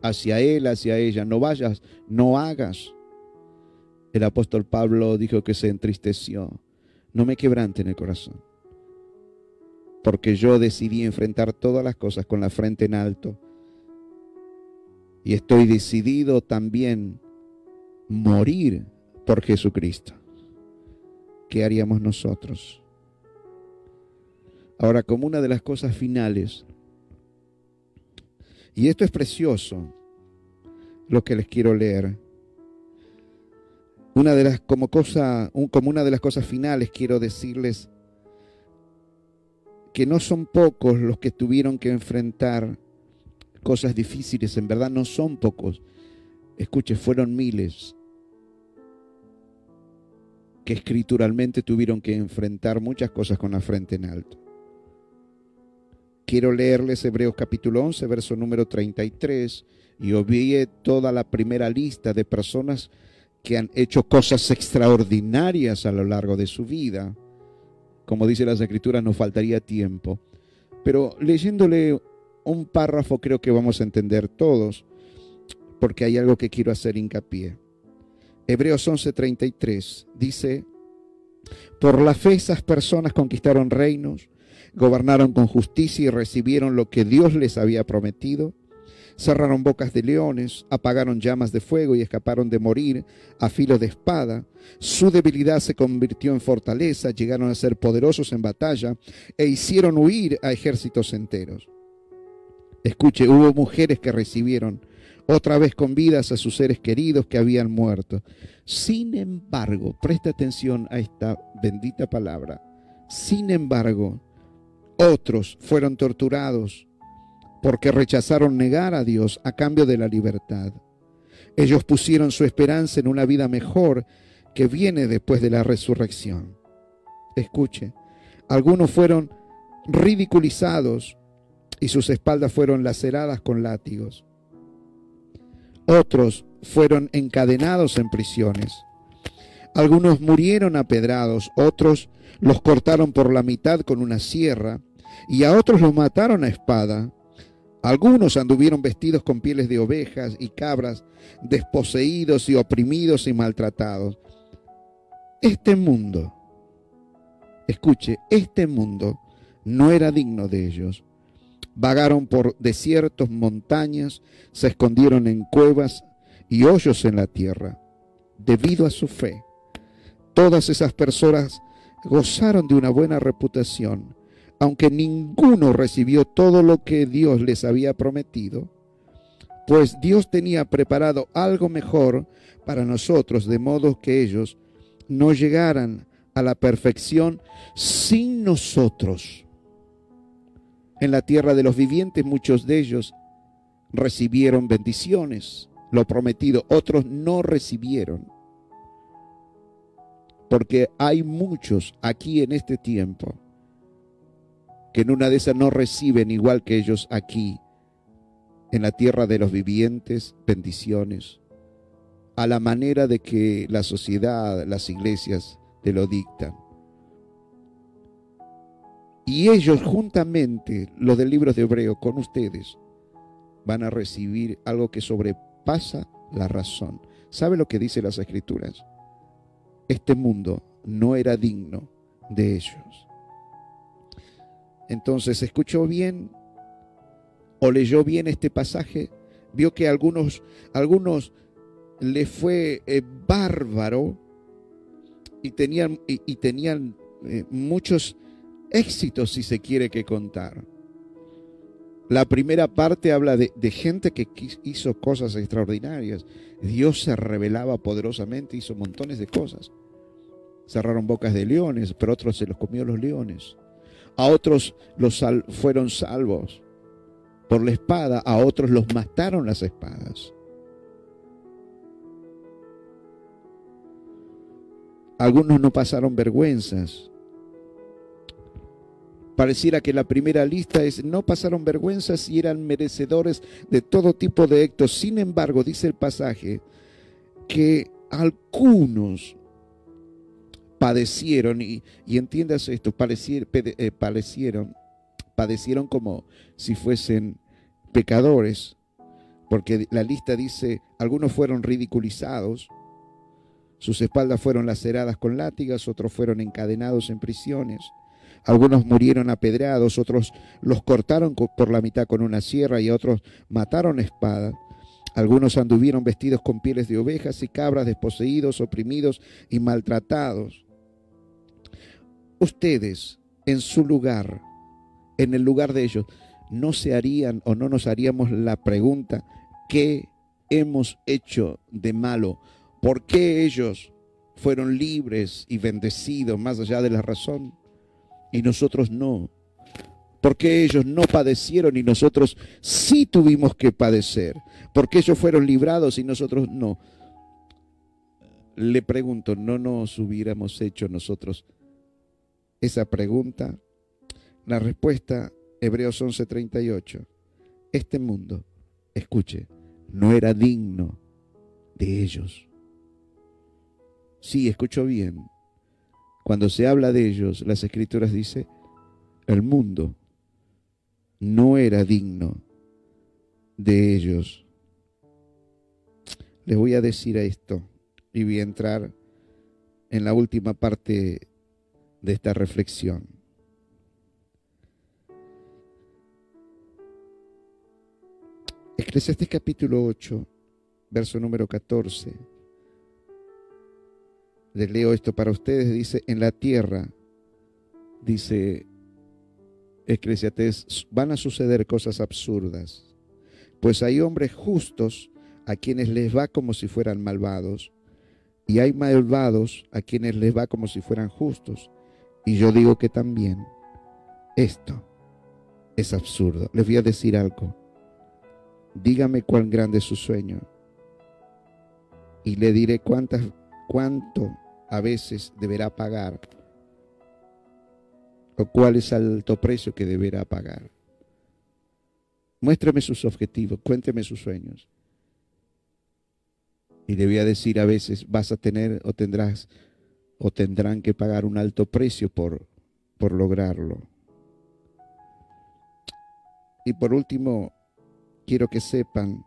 hacia él, hacia ella, no vayas, no hagas. El apóstol Pablo dijo que se entristeció. No me quebrante en el corazón, porque yo decidí enfrentar todas las cosas con la frente en alto. Y estoy decidido también morir por Jesucristo. ¿qué haríamos nosotros? Ahora, como una de las cosas finales, y esto es precioso, lo que les quiero leer. Una de las, como, cosa, como una de las cosas finales, quiero decirles que no son pocos los que tuvieron que enfrentar cosas difíciles, en verdad no son pocos. Escuche, fueron miles que escrituralmente tuvieron que enfrentar muchas cosas con la frente en alto. Quiero leerles Hebreos capítulo 11, verso número 33, y obvié toda la primera lista de personas que han hecho cosas extraordinarias a lo largo de su vida. Como dice las escrituras, nos faltaría tiempo. Pero leyéndole un párrafo creo que vamos a entender todos, porque hay algo que quiero hacer hincapié. Hebreos 11:33 dice, por la fe esas personas conquistaron reinos, gobernaron con justicia y recibieron lo que Dios les había prometido, cerraron bocas de leones, apagaron llamas de fuego y escaparon de morir a filo de espada. Su debilidad se convirtió en fortaleza, llegaron a ser poderosos en batalla e hicieron huir a ejércitos enteros. Escuche, hubo mujeres que recibieron otra vez con vidas a sus seres queridos que habían muerto. Sin embargo, presta atención a esta bendita palabra. Sin embargo, otros fueron torturados porque rechazaron negar a Dios a cambio de la libertad. Ellos pusieron su esperanza en una vida mejor que viene después de la resurrección. Escuche, algunos fueron ridiculizados y sus espaldas fueron laceradas con látigos. Otros fueron encadenados en prisiones. Algunos murieron apedrados, otros los cortaron por la mitad con una sierra, y a otros los mataron a espada. Algunos anduvieron vestidos con pieles de ovejas y cabras, desposeídos y oprimidos y maltratados. Este mundo, escuche, este mundo no era digno de ellos. Vagaron por desiertos, montañas, se escondieron en cuevas y hoyos en la tierra, debido a su fe. Todas esas personas gozaron de una buena reputación aunque ninguno recibió todo lo que Dios les había prometido, pues Dios tenía preparado algo mejor para nosotros, de modo que ellos no llegaran a la perfección sin nosotros. En la tierra de los vivientes muchos de ellos recibieron bendiciones, lo prometido, otros no recibieron. Porque hay muchos aquí en este tiempo que en una de esas no reciben igual que ellos aquí, en la tierra de los vivientes, bendiciones, a la manera de que la sociedad, las iglesias te lo dictan. Y ellos juntamente, los del libro de Hebreo, con ustedes, van a recibir algo que sobrepasa la razón. ¿Sabe lo que dice las escrituras? Este mundo no era digno de ellos. Entonces, ¿escuchó bien o leyó bien este pasaje? Vio que a algunos, algunos le fue eh, bárbaro y tenían, y, tenían eh, muchos éxitos, si se quiere que contar. La primera parte habla de, de, gente que hizo cosas extraordinarias. Dios se revelaba poderosamente, hizo montones de cosas. Cerraron bocas de leones, pero otros se los comió los leones. A otros los fueron salvos por la espada, a otros los mataron las espadas. Algunos no pasaron vergüenzas. Pareciera que la primera lista es no pasaron vergüenzas y eran merecedores de todo tipo de actos. Sin embargo, dice el pasaje que algunos padecieron, y, y entiendas esto, eh, padecieron, padecieron como si fuesen pecadores, porque la lista dice, algunos fueron ridiculizados, sus espaldas fueron laceradas con látigas, otros fueron encadenados en prisiones, algunos murieron apedrados, otros los cortaron por la mitad con una sierra y otros mataron a espada. Algunos anduvieron vestidos con pieles de ovejas y cabras, desposeídos, oprimidos y maltratados ustedes en su lugar, en el lugar de ellos, no se harían o no nos haríamos la pregunta, ¿qué hemos hecho de malo? ¿Por qué ellos fueron libres y bendecidos más allá de la razón y nosotros no? ¿Por qué ellos no padecieron y nosotros sí tuvimos que padecer? ¿Por qué ellos fueron librados y nosotros no? Le pregunto, ¿no nos hubiéramos hecho nosotros esa pregunta? La respuesta, Hebreos 11:38. Este mundo, escuche, no era digno de ellos. Sí, escuchó bien. Cuando se habla de ellos, las escrituras dice, el mundo no era digno de ellos. Les voy a decir esto y voy a entrar en la última parte de esta reflexión. Eclesiastes capítulo 8, verso número 14. Les leo esto para ustedes. Dice, en la tierra, dice Eclesiastes, van a suceder cosas absurdas. Pues hay hombres justos a quienes les va como si fueran malvados. Y hay malvados a quienes les va como si fueran justos. Y yo digo que también esto es absurdo. Les voy a decir algo. Dígame cuán grande es su sueño. Y le diré cuántas, cuánto a veces deberá pagar. O cuál es el alto precio que deberá pagar. Muéstrame sus objetivos, cuénteme sus sueños. Y le voy a decir a veces, vas a tener o tendrás o tendrán que pagar un alto precio por, por lograrlo. Y por último, quiero que sepan,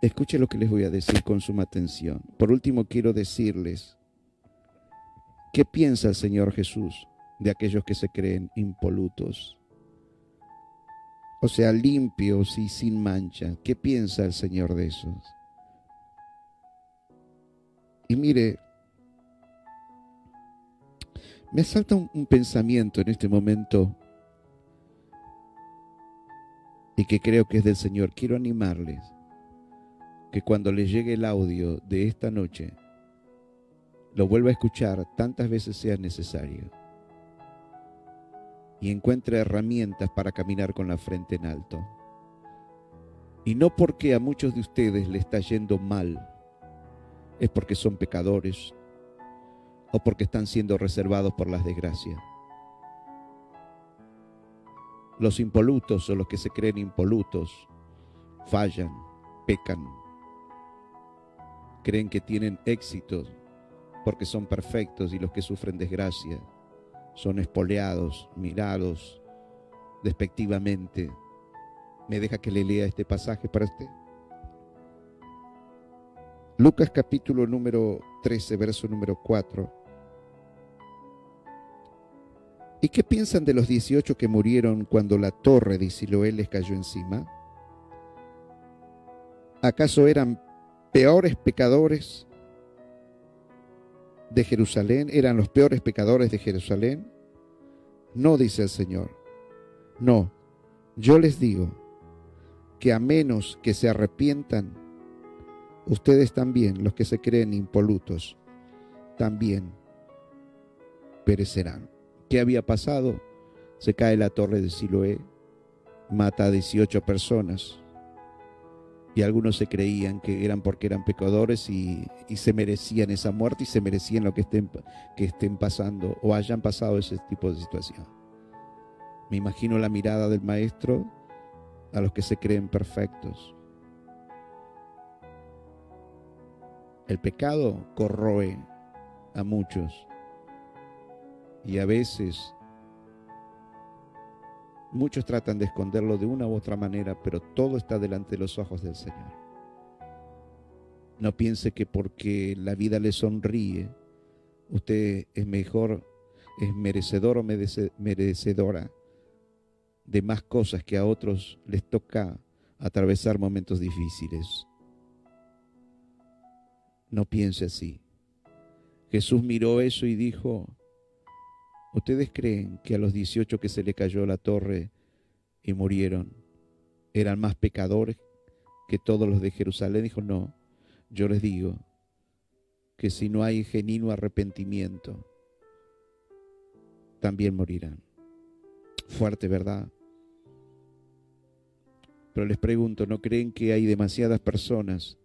escuchen lo que les voy a decir con suma atención. Por último, quiero decirles, ¿qué piensa el Señor Jesús de aquellos que se creen impolutos? O sea, limpios y sin mancha. ¿Qué piensa el Señor de esos? Y mire, me salta un, pensamiento en este momento y que creo que es del Señor. Quiero animarles que cuando les llegue el audio de esta noche, lo vuelva a escuchar tantas veces sea necesario y encuentre herramientas para caminar con la frente en alto. Y no porque a muchos de ustedes le está yendo mal, es porque son pecadores o porque están siendo reservados por las desgracias. Los impolutos o los que se creen impolutos fallan, pecan, creen que tienen éxito porque son perfectos y los que sufren desgracia son espoleados, mirados despectivamente. ¿Me deja que le lea este pasaje para usted? Lucas capítulo número 13, verso número 4. ¿Y qué piensan de los 18 que murieron cuando la torre de Siloé les cayó encima? ¿Acaso eran peores pecadores de Jerusalén? ¿Eran los peores pecadores de Jerusalén? No, dice el Señor. No, yo les digo que a menos que se arrepientan, ustedes también, los que se creen impolutos, también perecerán. ¿Qué había pasado? Se cae la torre de Siloé, mata a 18 personas y algunos se creían que eran porque eran pecadores y, se merecían esa muerte y se merecían lo que estén, que estén pasando o hayan pasado ese tipo de situación. Me imagino la mirada del maestro a los que se creen perfectos. El pecado corroe a muchos y a veces muchos tratan de esconderlo de una u otra manera, pero todo está delante de los ojos del Señor. No piense que porque la vida le sonríe, usted es mejor, es merecedor o merecedora de más cosas que a otros les toca atravesar momentos difíciles. No piense así. Jesús miró eso y dijo, ¿ustedes creen que a los 18 que se le cayó la torre y murieron eran más pecadores que todos los de Jerusalén? Dijo, no, yo les digo que si no hay genuino arrepentimiento, también morirán. Fuerte, ¿verdad? Pero les pregunto, ¿no creen que hay demasiadas personas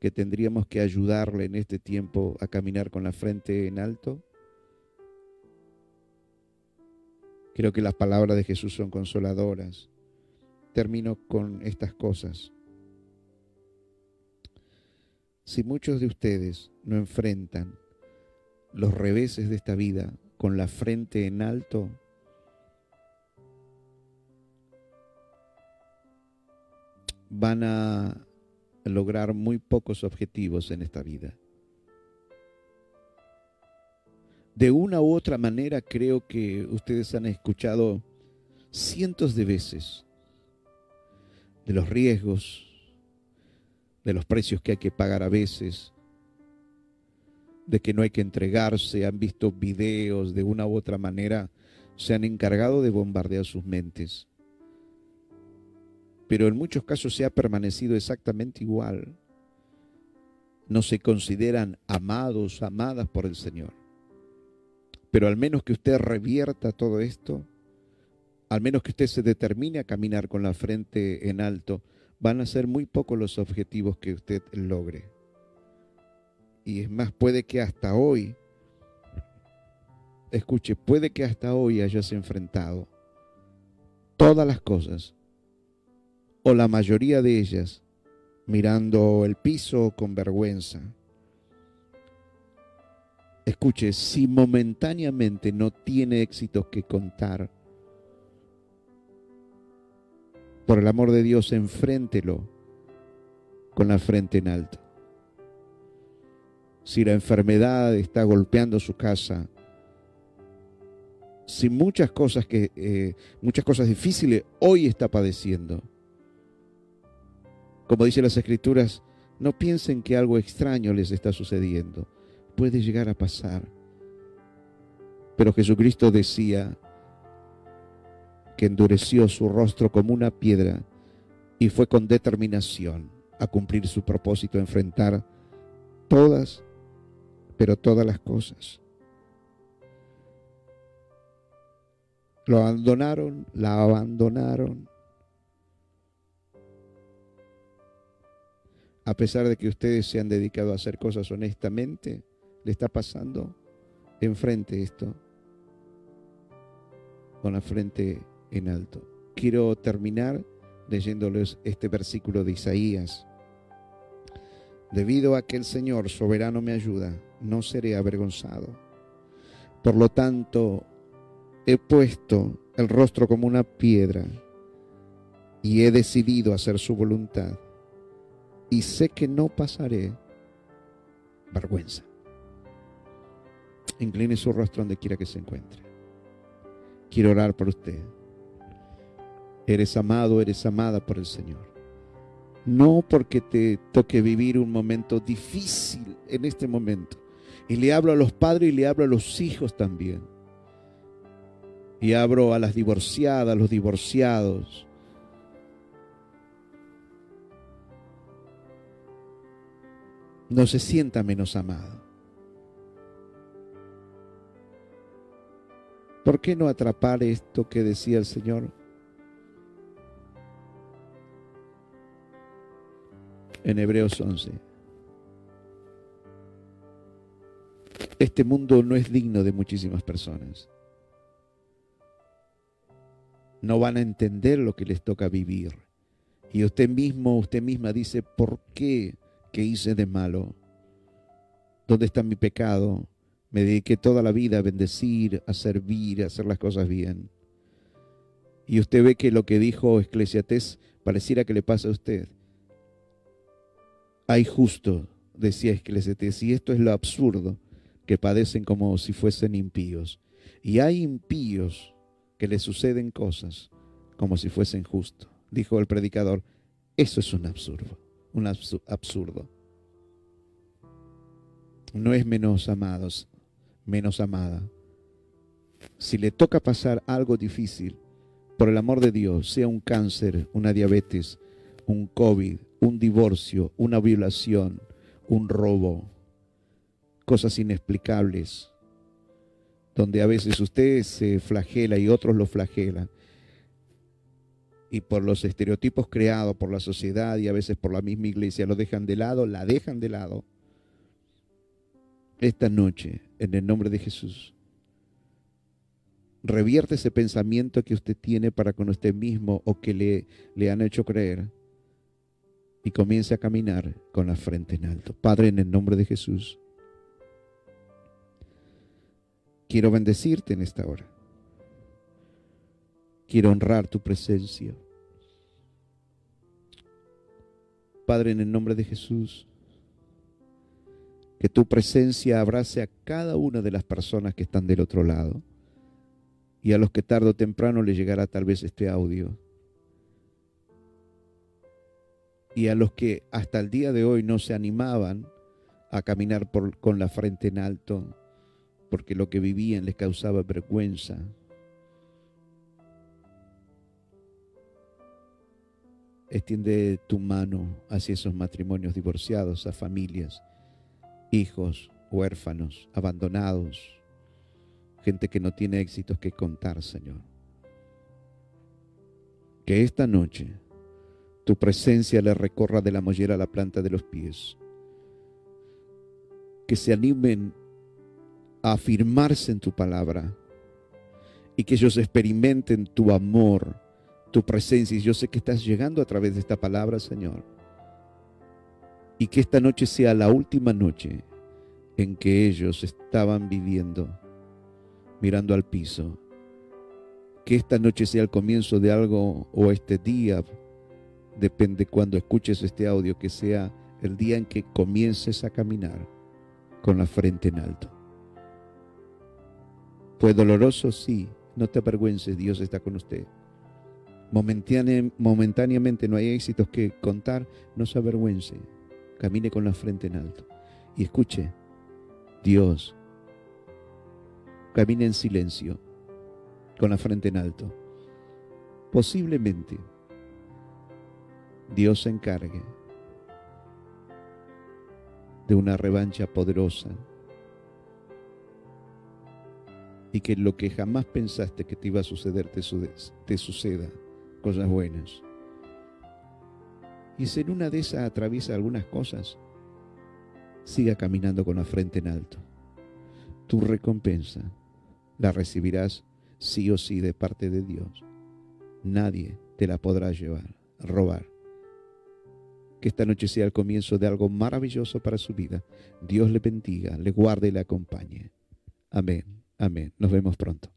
que tendríamos que ayudarle en este tiempo a caminar con la frente en alto? Creo que las palabras de Jesús son consoladoras. Termino con estas cosas. Si muchos de ustedes no enfrentan los reveses de esta vida con la frente en alto, van a lograr muy pocos objetivos en esta vida. De una u otra manera creo que ustedes han escuchado cientos de veces de los riesgos, de los precios que hay que pagar a veces, de que no hay que entregarse, han visto videos de una u otra manera, se han encargado de bombardear sus mentes pero en muchos casos se ha permanecido exactamente igual. No se consideran amados, amadas por el Señor. Pero al menos que usted revierta todo esto, al menos que usted se determine a caminar con la frente en alto, van a ser muy pocos los objetivos que usted logre. Y es más, puede que hasta hoy, escuche, puede que hasta hoy hayas enfrentado todas las cosas o la mayoría de ellas mirando el piso con vergüenza. Escuche, si momentáneamente no tiene éxitos que contar, por el amor de Dios, enfréntelo con la frente en alto. Si la enfermedad está golpeando su casa, si muchas cosas que eh, muchas cosas difíciles hoy está padeciendo, como dicen las escrituras, no piensen que algo extraño les está sucediendo. Puede llegar a pasar. Pero Jesucristo decía que endureció su rostro como una piedra y fue con determinación a cumplir su propósito, a enfrentar todas, pero todas las cosas. Lo abandonaron, la abandonaron, a pesar de que ustedes se han dedicado a hacer cosas honestamente, le está pasando enfrente esto, con la frente en alto. Quiero terminar leyéndoles este versículo de Isaías. Debido a que el Señor soberano me ayuda, no seré avergonzado. Por lo tanto, he puesto el rostro como una piedra y he decidido hacer su voluntad y sé que no pasaré vergüenza. Incline su rostro donde quiera que se encuentre. Quiero orar por usted. Eres amado, eres amada por el Señor. No porque te toque vivir un momento difícil en este momento. Y le hablo a los padres y le hablo a los hijos también. Y hablo a las divorciadas, a los divorciados, no se sienta menos amado. ¿Por qué no atrapar esto que decía el Señor? En Hebreos 11. Este mundo no es digno de muchísimas personas. No van a entender lo que les toca vivir. Y usted mismo, usted misma dice, ¿por qué? Que hice de malo? ¿Dónde está mi pecado? Me dediqué toda la vida a bendecir, a servir, a hacer las cosas bien. Y usted ve que lo que dijo Esclesiates pareciera que le pasa a usted. Hay justo, decía Esclesiates, y esto es lo absurdo, que padecen como si fuesen impíos. Y hay impíos que le suceden cosas como si fuesen justos. Dijo el predicador, eso es un absurdo un absurdo. No es menos amados, menos amada. Si le toca pasar algo difícil, por el amor de Dios, sea un cáncer, una diabetes, un COVID, un divorcio, una violación, un robo, cosas inexplicables, donde a veces usted se flagela y otros lo flagelan y por los estereotipos creados por la sociedad y a veces por la misma iglesia lo dejan de lado, la dejan de lado. Esta noche, en el nombre de Jesús, revierte ese pensamiento que usted tiene para con usted mismo o que le, le han hecho creer y comience a caminar con la frente en alto. Padre, en el nombre de Jesús, quiero bendecirte en esta hora. Quiero honrar tu presencia. Padre, en el nombre de Jesús, que tu presencia abrace a cada una de las personas que están del otro lado y a los que tarde o temprano le llegará tal vez este audio. Y a los que hasta el día de hoy no se animaban a caminar por, con la frente en alto porque lo que vivían les causaba vergüenza, Extiende tu mano hacia esos matrimonios divorciados, a familias, hijos, huérfanos, abandonados, gente que no tiene éxitos que contar, Señor. Que esta noche tu presencia le recorra de la mollera a la planta de los pies. Que se animen a afirmarse en tu palabra y que ellos experimenten tu amor tu presencia. Y yo sé que estás llegando a través de esta palabra, Señor. Y que esta noche sea la última noche en que ellos estaban viviendo, mirando al piso. Que esta noche sea el comienzo de algo o este día, depende cuando escuches este audio, que sea el día en que comiences a caminar con la frente en alto. Fue doloroso, sí, no te avergüences, Dios está con usted. Momentáneamente no hay éxitos que contar, no se avergüence, camine con la frente en alto y escuche, Dios, camine en silencio, con la frente en alto. Posiblemente Dios se encargue de una revancha poderosa y que lo que jamás pensaste que te iba a suceder te, suceda, cosas buenas. Y si en una de esas atraviesa algunas cosas, siga caminando con la frente en alto. Tu recompensa la recibirás sí o sí de parte de Dios. Nadie te la podrá llevar, robar. Que esta noche sea el comienzo de algo maravilloso para su vida. Dios le bendiga, le guarde y le acompañe. Amén. Amén. Nos vemos pronto.